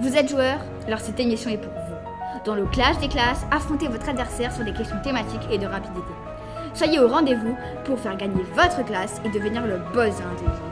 Vous êtes joueur Alors cette émission est pour vous. Dans le clash des classes, affrontez votre adversaire sur des questions thématiques et de rapidité. Soyez au rendez-vous pour faire gagner votre classe et devenir le boss de l'intelligence.